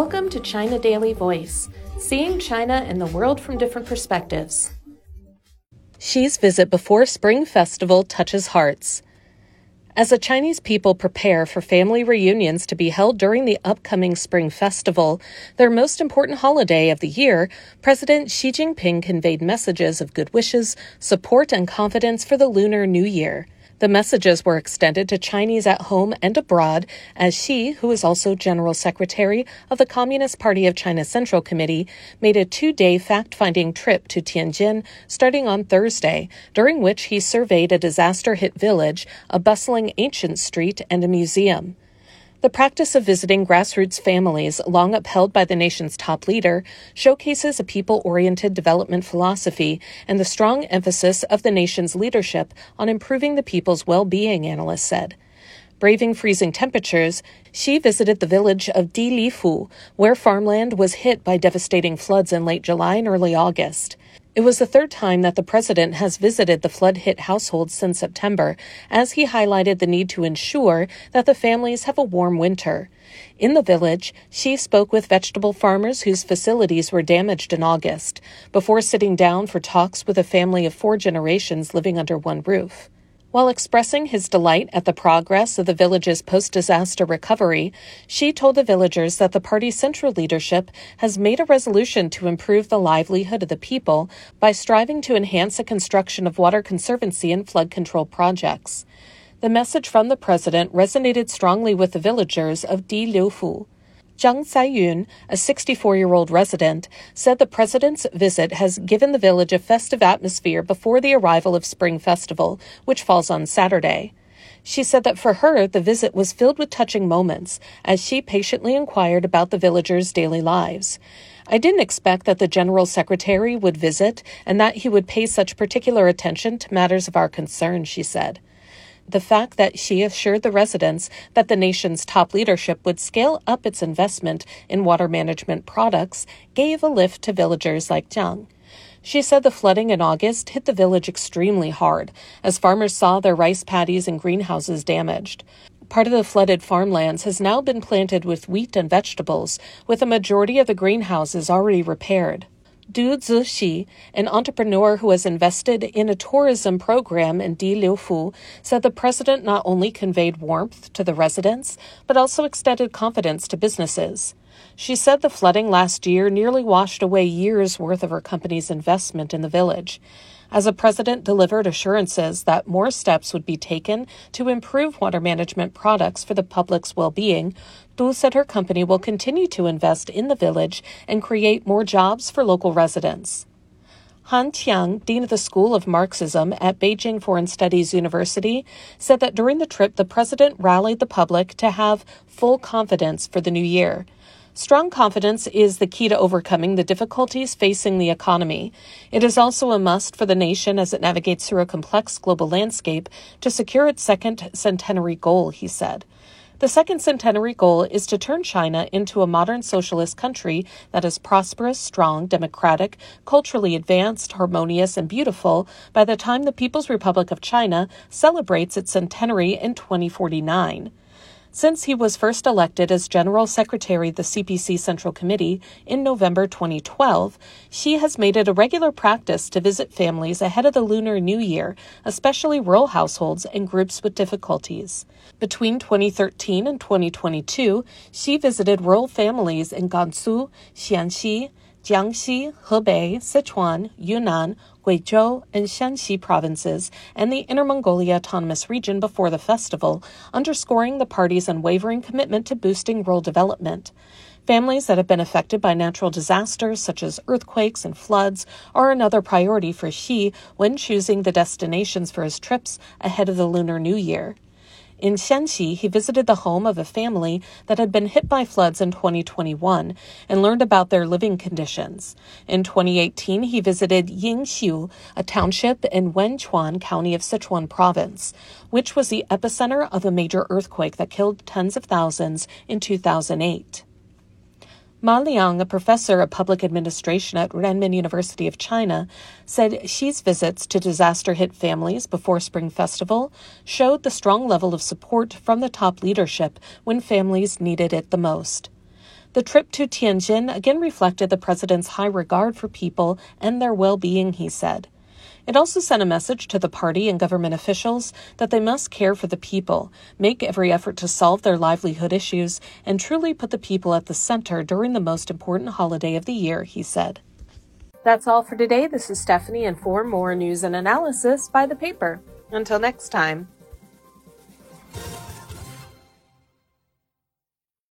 Welcome to China Daily Voice, seeing China and the world from different perspectives. Xi's visit before Spring Festival touches hearts. As the Chinese people prepare for family reunions to be held during the upcoming Spring Festival, their most important holiday of the year, President Xi Jinping conveyed messages of good wishes, support, and confidence for the Lunar New Year. The messages were extended to Chinese at home and abroad as Xi, who is also General Secretary of the Communist Party of China Central Committee, made a two day fact finding trip to Tianjin starting on Thursday, during which he surveyed a disaster hit village, a bustling ancient street, and a museum. The practice of visiting grassroots families, long upheld by the nation's top leader, showcases a people oriented development philosophy and the strong emphasis of the nation's leadership on improving the people's well being, analysts said. Braving freezing temperatures, Xi visited the village of Diliufu, where farmland was hit by devastating floods in late July and early August. It was the third time that the president has visited the flood hit households since September, as he highlighted the need to ensure that the families have a warm winter. In the village, Xi spoke with vegetable farmers whose facilities were damaged in August, before sitting down for talks with a family of four generations living under one roof. While expressing his delight at the progress of the village's post disaster recovery, Xi told the villagers that the party's central leadership has made a resolution to improve the livelihood of the people by striving to enhance the construction of water conservancy and flood control projects. The message from the president resonated strongly with the villagers of Di Liufu. Zhang Saiyun, a 64 year old resident, said the president's visit has given the village a festive atmosphere before the arrival of Spring Festival, which falls on Saturday. She said that for her, the visit was filled with touching moments as she patiently inquired about the villagers' daily lives. I didn't expect that the General Secretary would visit and that he would pay such particular attention to matters of our concern, Xi said. The fact that Xi assured the residents that the nation's top leadership would scale up its investment in water management products gave a lift to villagers like Zhang. She said the flooding in August hit the village extremely hard as farmers saw their rice paddies and greenhouses damaged. Part of the flooded farmlands has now been planted with wheat and vegetables, with a majority of the greenhouses already repaired. Du Zixi, an entrepreneur who has invested in a tourism program in Di Liufu, said the president not only conveyed warmth to the residents, but also extended confidence to businesses. She said the flooding last year nearly washed away years' worth of her company's investment in the village as the president delivered assurances that more steps would be taken to improve water management products for the public's well being, Du said her company will continue to invest in the village and create more jobs for local residents. Han Tiang, dean of the School of Marxism at Beijing Foreign Studies University, said that during the trip the president rallied the public to have full confidence for the new year. Strong confidence is the key to overcoming the difficulties facing the economy. It is also a must for the nation as it navigates through a complex global landscape to secure its second centenary goal, he said. The second centenary goal is to turn China into a modern socialist country that is prosperous, strong, democratic, culturally advanced, harmonious, and beautiful by the time the People's Republic of China celebrates its centenary in 2049. Since he was first elected as General Secretary of the CPC Central Committee in November 2012, Xi has made it a regular practice to visit families ahead of the Lunar New Year, especially rural households and groups with difficulties. Between 2013 and 2022, Xi visited rural families in Gansu, Shaanxi, Jiangxi, Hebei, Sichuan, Yunnan, Guizhou, and Shanxi provinces and the Inner Mongolia Autonomous Region before the festival, underscoring the party's unwavering commitment to boosting rural development. Families that have been affected by natural disasters such as earthquakes and floods are another priority for Xi when choosing the destinations for his trips ahead of the Lunar New Year. In Shanxi, he visited the home of a family that had been hit by floods in 2021 and learned about their living conditions. In 2018, he visited Yingxiu, a township in Wenchuan County of Sichuan Province, which was the epicenter of a major earthquake that killed tens of thousands in 2008. Ma Liang, a professor of public administration at Renmin University of China, said Xi's visits to disaster hit families before Spring Festival showed the strong level of support from the top leadership when families needed it the most. The trip to Tianjin again reflected the president's high regard for people and their well being, he said. It also sent a message to the party and government officials that they must care for the people, make every effort to solve their livelihood issues, and truly put the people at the center during the most important holiday of the year, he said. That's all for today. This is Stephanie, and for more news and analysis, buy the paper. Until next time.